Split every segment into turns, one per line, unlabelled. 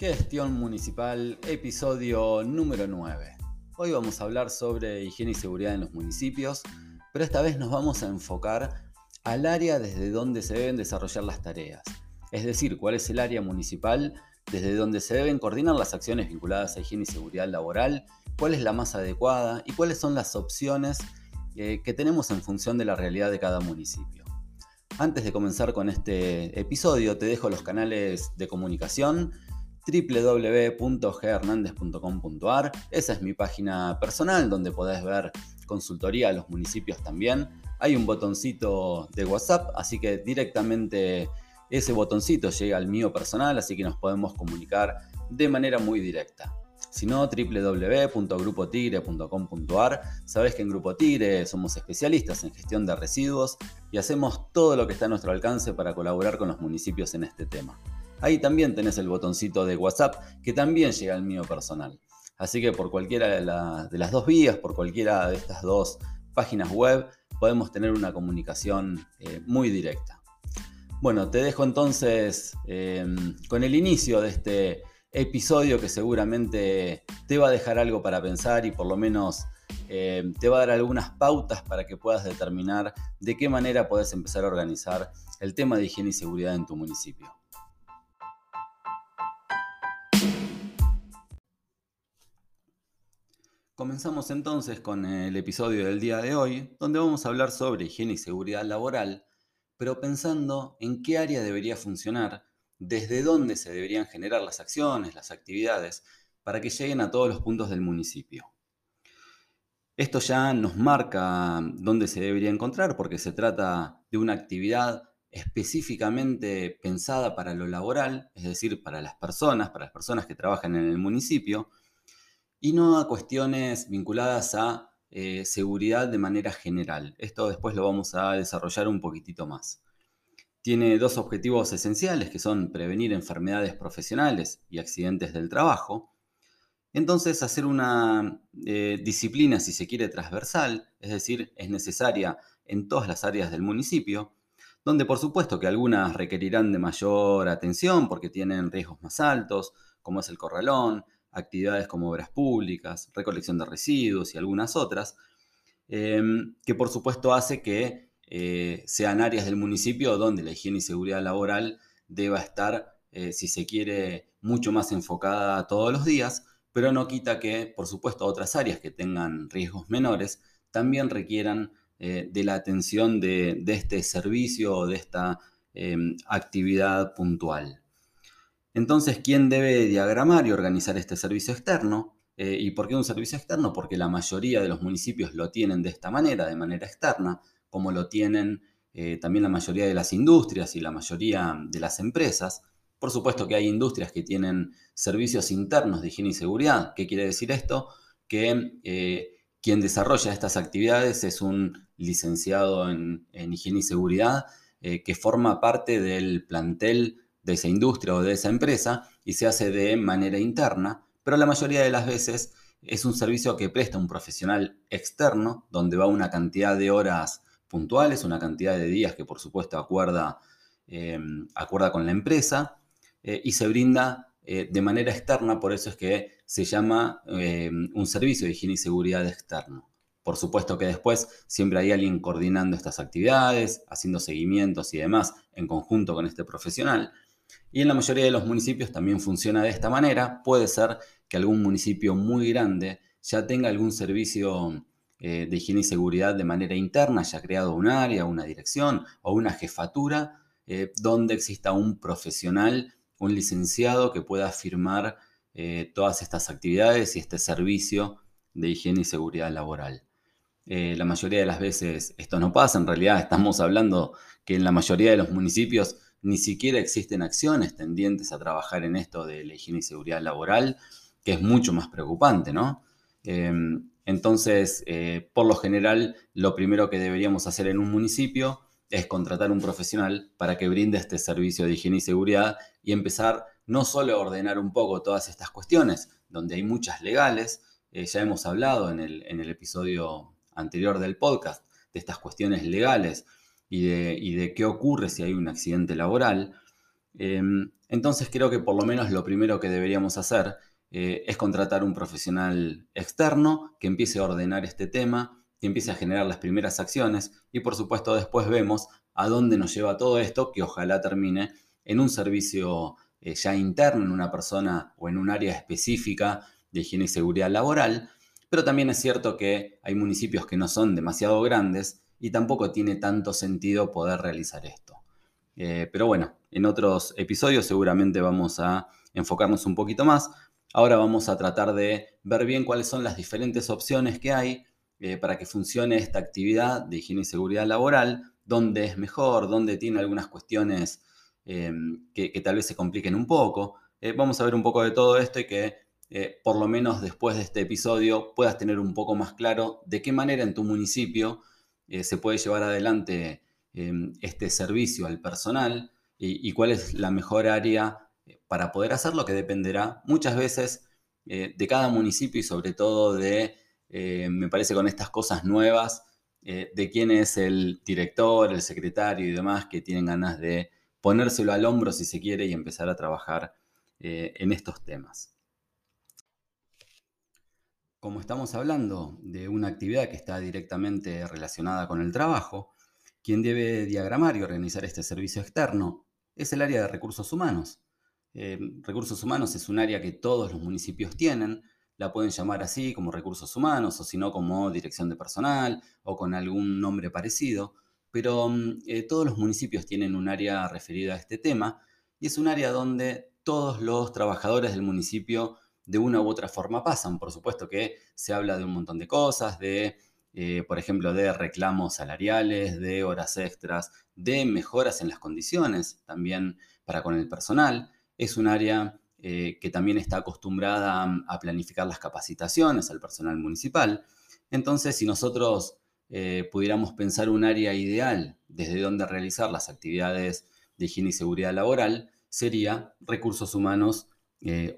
Gestión Municipal, episodio número 9. Hoy vamos a hablar sobre higiene y seguridad en los municipios, pero esta vez nos vamos a enfocar al área desde donde se deben desarrollar las tareas, es decir, cuál es el área municipal desde donde se deben coordinar las acciones vinculadas a higiene y seguridad laboral, cuál es la más adecuada y cuáles son las opciones eh, que tenemos en función de la realidad de cada municipio. Antes de comenzar con este episodio, te dejo los canales de comunicación www.ghernandez.com.ar. Esa es mi página personal donde podés ver consultoría a los municipios también. Hay un botoncito de WhatsApp, así que directamente ese botoncito llega al mío personal, así que nos podemos comunicar de manera muy directa. Si no, www.grupotigre.com.ar. Sabes que en Grupo Tigre somos especialistas en gestión de residuos y hacemos todo lo que está a nuestro alcance para colaborar con los municipios en este tema. Ahí también tenés el botoncito de WhatsApp que también llega al mío personal. Así que por cualquiera de, las dos vías, por cualquiera de estas dos páginas web, podemos tener una comunicación eh, muy directa. Bueno, te dejo entonces eh, con el inicio de este episodio que seguramente te va a dejar algo para pensar y por lo menos eh, te va a dar algunas pautas para que puedas determinar de qué manera puedes empezar a organizar el tema de higiene y seguridad en tu municipio. Comenzamos entonces con el episodio del día de hoy, donde vamos a hablar sobre higiene y seguridad laboral, pero pensando en qué área debería funcionar, desde dónde se deberían generar las acciones, las actividades, para que lleguen a todos los puntos del municipio. Esto ya nos marca dónde se debería encontrar porque se trata de una actividad específicamente pensada para lo laboral, es decir, para las personas, para las personas que trabajan en el municipio, y no a cuestiones vinculadas a eh, seguridad de manera general. Esto después lo vamos a desarrollar un poquitito más. Tiene dos objetivos esenciales que son prevenir enfermedades profesionales y accidentes del trabajo. Entonces hacer una eh, disciplina, si se quiere, transversal, es decir, es necesaria en todas las áreas del municipio, donde por supuesto que algunas requerirán de mayor atención porque tienen riesgos más altos, como es el corralón, actividades como obras públicas, recolección de residuos y algunas otras, em, que por supuesto hace que eh, sean áreas del municipio donde la higiene y seguridad laboral deba estar, eh, si se quiere, mucho más enfocada todos los días, pero no quita que, por supuesto, otras áreas que tengan riesgos menores también requieran eh, de la atención de, de, este servicio o de esta em, actividad puntual. Entonces, ¿quién debe diagramar y organizar este servicio externo? Eh, ¿Y por qué un servicio externo? Porque la mayoría de los municipios lo tienen de esta manera, de manera externa, como lo tienen eh, también la mayoría de las industrias y la mayoría de las empresas. Por supuesto que hay industrias que tienen servicios internos de higiene y seguridad. ¿Qué quiere decir esto? Que eh, quien desarrolla estas actividades es un licenciado en, en higiene y seguridad que forma parte del plantel de esa industria o de esa empresa y se hace de manera interna, pero la mayoría de las veces es un servicio que presta un profesional externo, donde va una cantidad de horas puntuales, una cantidad de días que por supuesto acuerda, em, acuerda con la empresa eh, y se brinda eh, de manera externa, por eso es que se llama em, un servicio de higiene y seguridad externo. Por supuesto que después siempre hay alguien coordinando estas actividades, haciendo seguimientos y demás en conjunto con este profesional, y en la mayoría de los municipios también funciona de esta manera. Puede ser que algún municipio muy grande ya tenga algún servicio eh, de higiene y seguridad de manera interna, haya creado un área, una dirección o una jefatura eh, donde exista un profesional, un licenciado que pueda firmar eh, todas estas actividades y este servicio de higiene y seguridad laboral. la mayoría de las veces esto no pasa, en realidad estamos hablando que en la mayoría de los municipios ni siquiera existen acciones tendientes a trabajar en esto de la higiene y seguridad laboral, que es mucho más preocupante, ¿no? Em, entonces, eh, por lo general, lo primero que deberíamos hacer en un municipio es contratar un profesional para que brinde este servicio de higiene y seguridad y empezar no solo a ordenar un poco todas estas cuestiones, donde hay muchas legales, eh, ya hemos hablado en el, en el episodio anterior del podcast de estas cuestiones legales, y de, qué ocurre si hay un accidente laboral, Em, entonces creo que por lo menos lo primero que deberíamos hacer eh, es contratar un profesional externo que empiece a ordenar este tema, que empiece a generar las primeras acciones y por supuesto después vemos a dónde nos lleva todo esto, que ojalá termine en un servicio eh, ya interno, en una persona o en un área específica de higiene y seguridad laboral, pero también es cierto que hay municipios que no son demasiado grandes y tampoco tiene tanto sentido poder realizar esto. Eh, pero bueno, en otros episodios seguramente vamos a enfocarnos un poquito más. Ahora vamos a tratar de ver bien cuáles son las diferentes opciones que hay eh, para que funcione esta actividad de higiene y seguridad laboral, dónde es mejor, dónde tiene algunas cuestiones em, que, que, tal vez se compliquen un poco. Eh, vamos a ver un poco de todo esto y que por lo menos después de este episodio, puedas tener un poco más claro de qué manera en tu municipio eh, se puede llevar adelante em, este servicio al personal y, cuál es la mejor área eh, para poder hacerlo, que dependerá muchas veces de cada municipio y sobre todo de, me parece con estas cosas nuevas, de quién es el director, el secretario y demás que tienen ganas de ponérselo al hombro si se quiere y empezar a trabajar en estos temas. Como estamos hablando de una actividad que está directamente relacionada con el trabajo, quien debe diagramar y organizar este servicio externo es el área de recursos humanos. Eh, recursos humanos es un área que todos los municipios tienen, la pueden llamar así como recursos humanos o si no como dirección de personal o con algún nombre parecido, pero mm, eh, todos los municipios tienen un área referida a este tema y es un área donde todos los trabajadores del municipio de una u otra forma pasan. Por supuesto que se habla de un montón de cosas, de, eh, por ejemplo, de reclamos salariales, de horas extras, de mejoras en las condiciones también para con el personal. Es un área eh, que también está acostumbrada a, planificar las capacitaciones al personal municipal. Entonces, si nosotros eh, pudiéramos pensar un área ideal desde donde realizar las actividades de higiene y seguridad laboral, sería recursos humanos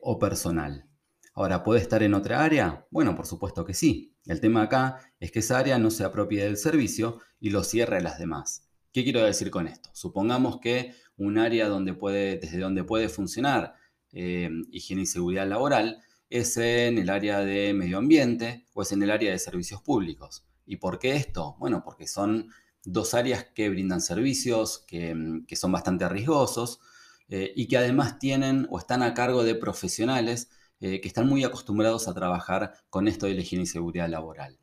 o personal. Ahora, ¿puede estar en otra área? Bueno, por supuesto que sí. El tema acá es que esa área no se apropie del servicio y lo cierre a las demás. ¿Qué quiero decir con esto? Supongamos que un área donde puede, desde donde puede funcionar eh, higiene y seguridad laboral es en el área de medio ambiente o es en el área de servicios públicos. ¿Y por qué esto? Bueno, porque son dos áreas que brindan servicios que, son bastante arriesgosos eh, y que además tienen o están a cargo de profesionales eh, que están muy acostumbrados a trabajar con esto de la higiene y seguridad laboral.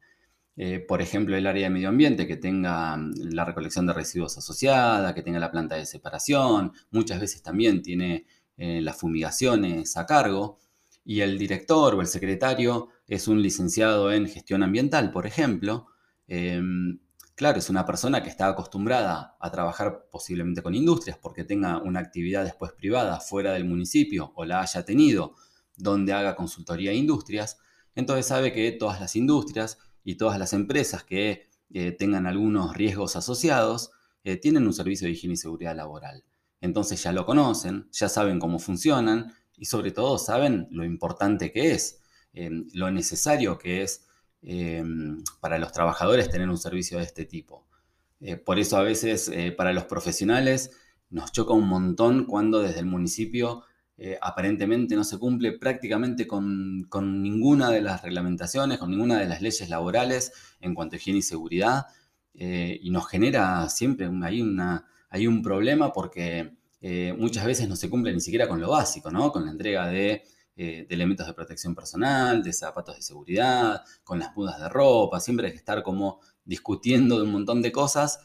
Eh, por ejemplo, el área de medio ambiente que tenga mm, la recolección de residuos asociada, que tenga la planta de separación, muchas veces también tiene eh, las fumigaciones a cargo, y el director o el secretario es un licenciado en gestión ambiental, por ejemplo. Em, claro, es una persona que está acostumbrada a trabajar posiblemente con industrias porque tenga una actividad después privada fuera del municipio o la haya tenido donde haga consultoría a industrias, entonces sabe que todas las industrias y todas las empresas que eh, tengan algunos riesgos asociados eh, tienen un servicio de higiene y seguridad laboral. Entonces ya lo conocen, ya saben cómo funcionan y sobre todo saben lo importante que es, em, lo necesario que es para los trabajadores tener un servicio de este tipo. Eh, por eso a veces para los profesionales nos choca un montón cuando desde el municipio eh, aparentemente no se cumple prácticamente con, ninguna de las reglamentaciones, con ninguna de las leyes laborales en cuanto a higiene y seguridad, eh, y nos genera siempre hay, una, hay un problema porque eh, muchas veces no se cumple ni siquiera con lo básico, ¿no? con la entrega de, de, elementos de protección personal, de zapatos de seguridad, con las mudas de ropa, siempre hay que estar como discutiendo de un montón de cosas,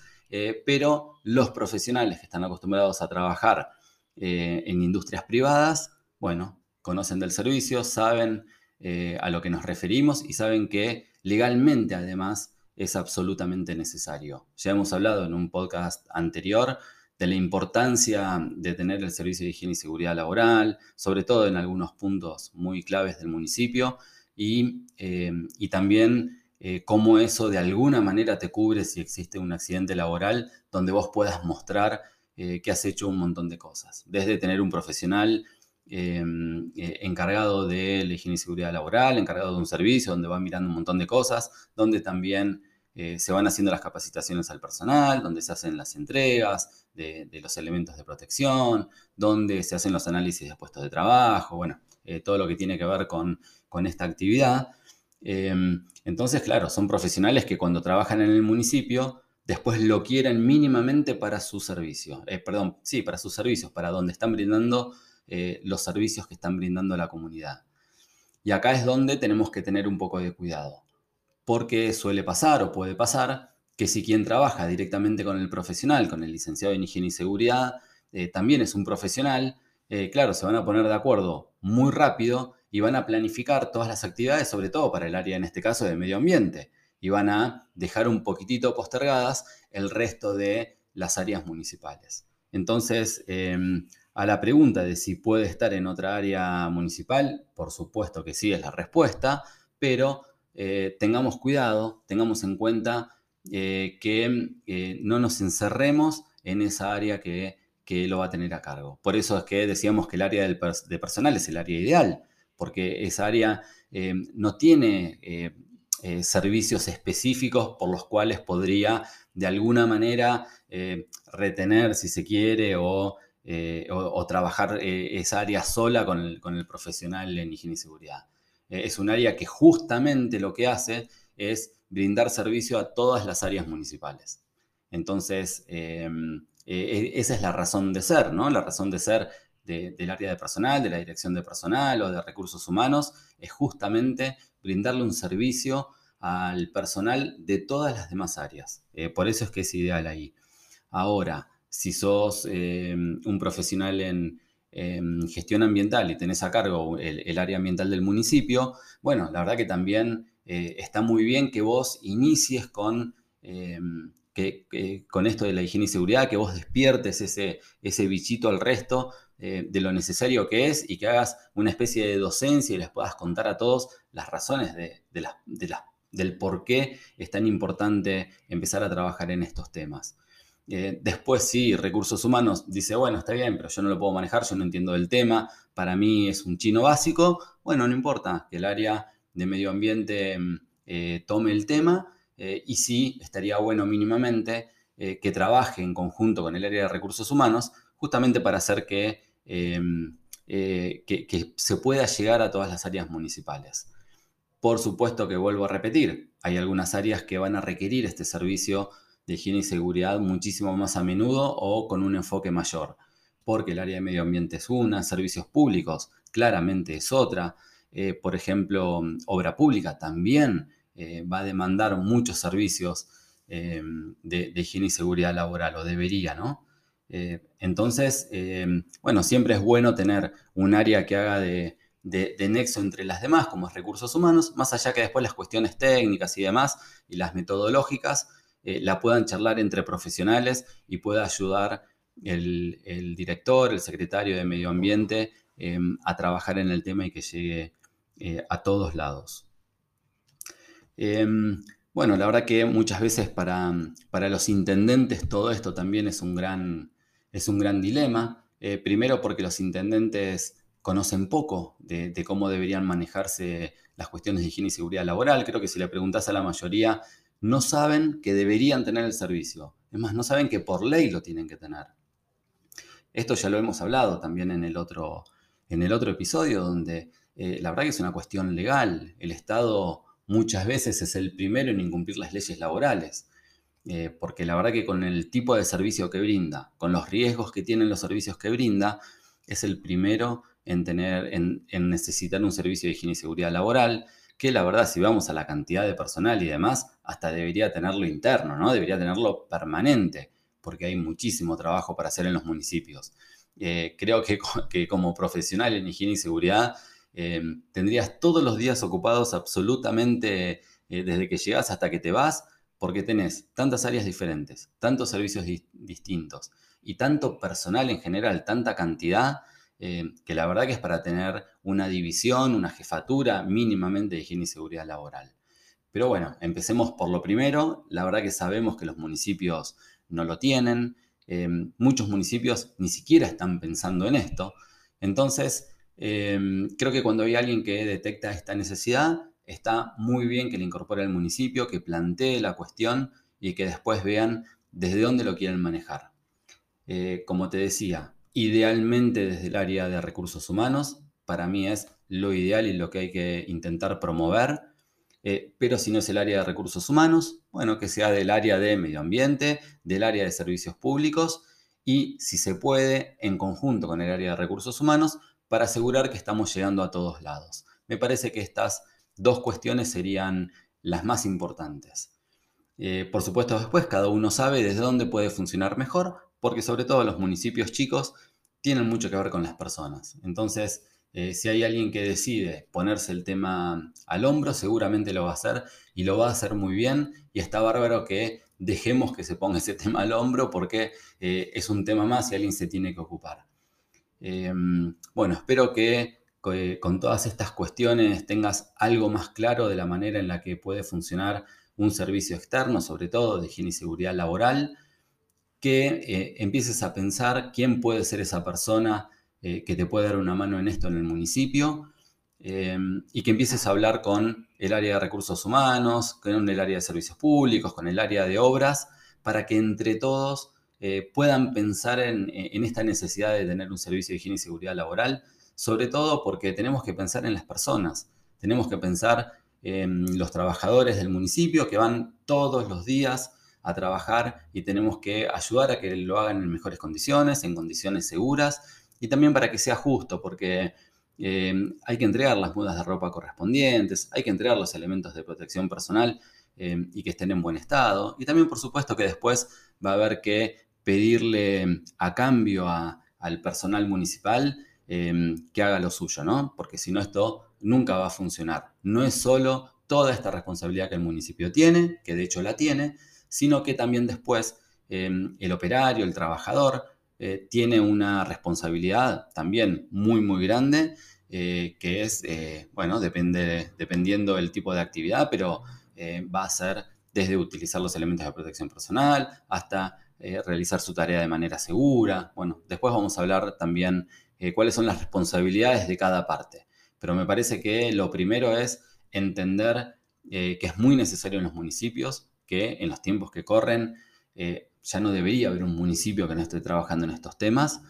pero los profesionales que están acostumbrados a trabajar, eh, en industrias privadas, bueno, conocen del servicio, saben eh, a lo que nos referimos y saben que legalmente además es absolutamente necesario. Ya hemos hablado en un podcast anterior de la importancia de tener el servicio de higiene y seguridad laboral, sobre todo en algunos puntos muy claves del municipio, y, eh, también cómo eso de alguna manera te cubre si existe un accidente laboral donde vos puedas mostrar eh, que has hecho un montón de cosas, desde tener un profesional em, eh, encargado de la higiene y seguridad laboral, encargado de un servicio donde va mirando un montón de cosas, donde también eh, se van haciendo las capacitaciones al personal, donde se hacen las entregas de, los elementos de protección, donde se hacen los análisis de puestos de trabajo, bueno, todo lo que tiene que ver con, esta actividad. Em, entonces, claro, son profesionales que cuando trabajan en el municipio, después lo quieren mínimamente para su servicio, eh, perdón, sí, para sus servicios, para donde están brindando los servicios que están brindando a la comunidad. Y acá es donde tenemos que tener un poco de cuidado porque suele pasar o puede pasar que si quien trabaja directamente con el profesional, con el licenciado en higiene y seguridad, eh, también es un profesional, eh, claro, se van a poner de acuerdo muy rápido y van a planificar todas las actividades, sobre todo para el área en este caso de medio ambiente, y van a dejar un poquitito postergadas el resto de las áreas municipales. Entonces, em, a la pregunta de si puede estar en otra área municipal, por supuesto que sí es la respuesta, pero eh, tengamos cuidado, tengamos en cuenta eh, que eh, no nos encerremos en esa área que, lo va a tener a cargo. Por eso es que decíamos que el área de personal es el área ideal, porque esa área no tiene servicios específicos por los cuales podría de alguna manera retener, si se quiere, o, trabajar esa área sola con el, con el profesional en higiene y seguridad. Eh, es un área que justamente lo que hace es brindar servicio a todas las áreas municipales. Entonces, eh, esa es la razón de ser, ¿no? La razón de ser del área de personal, de la dirección de personal o de recursos humanos, es justamente brindarle un servicio al personal de todas las demás áreas. Eh, por eso es que es ideal ahí. Ahora, si sos em, un profesional en, gestión ambiental y tenés a cargo el, área ambiental del municipio, bueno, la verdad que también eh, está muy bien que vos inicies con, em, con esto de la higiene y seguridad, que vos despiertes ese, ese bichito al resto eh, de lo necesario que es y que hagas una especie de docencia y les puedas contar a todos las razones de, del por qué es tan importante empezar a trabajar en estos temas. Eh, después sí, recursos humanos dice, bueno, está bien, pero yo no lo puedo manejar, yo no entiendo del tema, para mí es un chino básico. Bueno, no importa que el área de medio ambiente mm, eh, tome el tema y sí, estaría bueno mínimamente que trabaje en conjunto con el área de recursos humanos, justamente para hacer que, em, que se pueda llegar a todas las áreas municipales. Por supuesto que vuelvo a repetir, hay algunas áreas que van a requerir este servicio de higiene y seguridad muchísimo más a menudo o con un enfoque mayor, porque el área de medio ambiente es una, servicios públicos claramente es otra, eh, por ejemplo, obra pública también eh, va a demandar muchos servicios eh, de, higiene y seguridad laboral, o debería, ¿no? Entonces, bueno, siempre es bueno tener un área que haga de, de, nexo entre las demás, como es recursos humanos, más allá que después las cuestiones técnicas y demás, y las metodológicas, eh, la puedan charlar entre profesionales y pueda ayudar el, director, el secretario de Medio Ambiente em, a trabajar en el tema y que llegue eh, a todos lados. Em, bueno, la verdad que muchas veces para, para, los intendentes todo esto también es un gran, es un gran dilema. Eh, primero porque los intendentes conocen poco de, cómo deberían manejarse las cuestiones de higiene y seguridad laboral. Creo que si le preguntas a la mayoría, no saben que deberían tener el servicio. Es más, no saben que por ley lo tienen que tener. Esto ya lo hemos hablado también en el otro, en el otro episodio, donde eh, la verdad que es una cuestión legal. El Estado muchas veces es el primero en incumplir las leyes laborales. Eh, porque la verdad que con el tipo de servicio que brinda, con los riesgos que tienen los servicios que brinda, es el primero en, tener, en, necesitar un servicio de higiene y seguridad laboral, que la verdad si vamos a la cantidad de personal y demás, hasta debería tenerlo interno, ¿no? Debería tenerlo permanente, porque hay muchísimo trabajo para hacer en los municipios. Eh, creo que, como profesional en higiene y seguridad eh, tendrías todos los días ocupados absolutamente desde que llegas hasta que te vas, porque tenés tantas áreas diferentes, tantos servicios distintos y tanto personal en general, tanta cantidad eh, que la verdad que es para tener una división, una jefatura mínimamente de higiene y seguridad laboral. Pero bueno, empecemos por lo primero. La verdad que sabemos que los municipios no lo tienen. Eh, muchos municipios ni siquiera están pensando en esto. Entonces, eh, creo que cuando hay alguien que detecta esta necesidad, está muy bien que le incorpore al municipio, que plantee la cuestión y que después vean desde dónde lo quieren manejar. Eh, como te decía, idealmente desde el área de recursos humanos, para mí es lo ideal y lo que hay que intentar promover, eh, pero si no es el área de recursos humanos, bueno, que sea del área de medio ambiente, del área de servicios públicos y, si se puede, en conjunto con el área de recursos humanos, para asegurar que estamos llegando a todos lados. Me parece que estas dos cuestiones serían las más importantes. Eh, por supuesto, después cada uno sabe desde dónde puede funcionar mejor, porque sobre todo los municipios chicos tienen mucho que ver con las personas. Entonces, eh, si hay alguien que decide ponerse el tema al hombro, seguramente lo va a hacer y lo va a hacer muy bien. Y está bárbaro que dejemos que se ponga ese tema al hombro porque eh, es un tema más y alguien se tiene que ocupar. bueno, espero que con todas estas cuestiones tengas algo más claro de la manera en la que puede funcionar un servicio externo, sobre todo de higiene y seguridad laboral, que eh, empieces a pensar quién puede ser esa persona eh, que te puede dar una mano en esto en el municipio eh, y que empieces a hablar con el área de recursos humanos, con el área de servicios públicos, con el área de obras, para que entre todos puedan pensar en, en esta necesidad de tener un servicio de higiene y seguridad laboral, sobre todo porque tenemos que pensar en las personas, tenemos que pensar en los trabajadores del municipio que van todos los días a trabajar y tenemos que ayudar a que lo hagan en mejores condiciones, en condiciones seguras y también para que sea justo, porque eh, hay que entregar las mudas de ropa correspondientes, hay que entregar los elementos de protección personal eh, y que estén en buen estado. Y también, por supuesto, que después va a haber que pedirle a cambio al personal municipal eh, que haga lo suyo, ¿no? Porque si no, esto nunca va a funcionar. No es solo toda esta responsabilidad que el municipio tiene, que de hecho la tiene, sino que también después em, el operario, el trabajador, eh, tiene una responsabilidad también muy, muy grande, eh, que es, eh, bueno, depende, dependiendo del tipo de actividad, pero va a ser desde utilizar los elementos de protección personal hasta realizar su tarea de manera segura. Bueno, después vamos a hablar también cuáles son las responsabilidades de cada parte. Pero me parece que lo primero es entender eh, que es muy necesario en los municipios, que en los tiempos que corren eh, ya no debería haber un municipio que no esté trabajando en estos temas,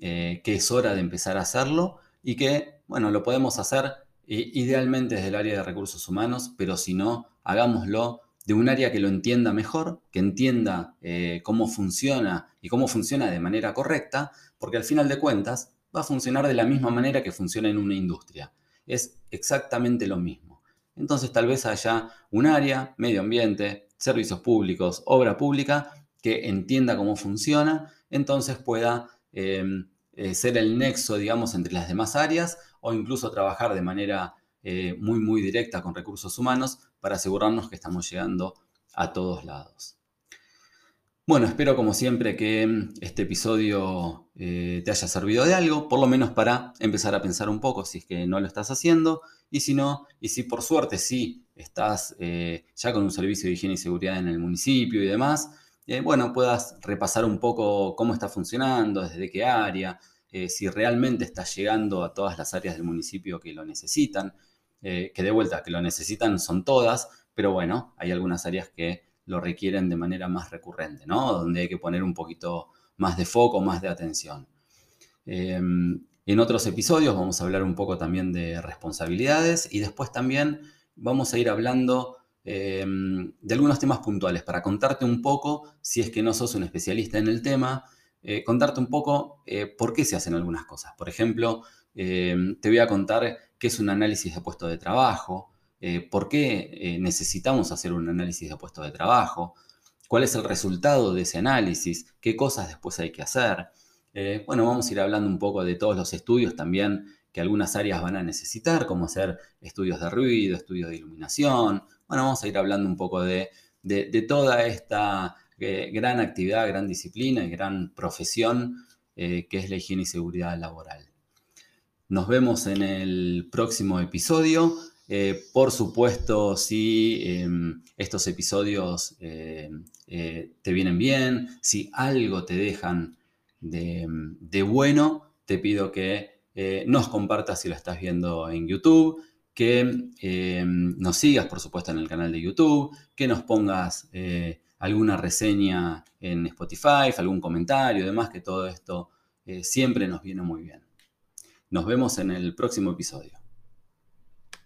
eh, que es hora de empezar a hacerlo y que, bueno, lo podemos hacer idealmente desde el área de recursos humanos, pero si no, hagámoslo de un área que lo entienda mejor, que entienda cómo funciona y cómo funciona de manera correcta, porque al final de cuentas va a funcionar de la misma manera que funciona en una industria. Es exactamente lo mismo. Entonces tal vez haya un área, medio ambiente, servicios públicos, obra pública, que entienda cómo funciona, entonces pueda em, eh, ser el nexo, digamos, entre las demás áreas o incluso trabajar de manera eh, muy, muy directa con recursos humanos para asegurarnos que estamos llegando a todos lados. Bueno, espero como siempre que mm, este episodio eh, te haya servido de algo, por lo menos para empezar a pensar un poco si es que no lo estás haciendo y si no, y si por suerte sí estás eh, ya con un servicio de higiene y seguridad en el municipio y demás, eh, bueno, puedas repasar un poco cómo está funcionando, desde qué área, si realmente está llegando a todas las áreas del municipio que lo necesitan, que de vuelta, que lo necesitan son todas, pero bueno, hay algunas áreas que lo requieren de manera más recurrente, ¿no? Donde hay que poner un poquito más de foco, más de atención. Em, en otros episodios vamos a hablar un poco también de responsabilidades y después también vamos a ir hablando em, de algunos temas puntuales para contarte un poco, si es que no sos un especialista en el tema, eh, contarte un poco eh, por qué se hacen algunas cosas. Por ejemplo, em, te voy a contar qué es un análisis de puesto de trabajo, eh, por qué eh, necesitamos hacer un análisis de puesto de trabajo, cuál es el resultado de ese análisis, qué cosas después hay que hacer. Eh, bueno, vamos a ir hablando un poco de todos los estudios también que algunas áreas van a necesitar, como hacer estudios de ruido, estudios de iluminación. Bueno, vamos a ir hablando un poco de, de toda esta gran actividad, gran disciplina y gran profesión que es la higiene y seguridad laboral. Nos vemos en el próximo episodio. Eh, por supuesto, si em, estos episodios eh, eh, te vienen bien, si algo te dejan de, bueno, te pido que nos compartas si lo estás viendo en YouTube, que eh, nos sigas, por supuesto, en el canal de YouTube, que nos pongas alguna reseña en Spotify, algún comentario, demás, que todo esto siempre nos viene muy bien. Nos vemos en el próximo episodio.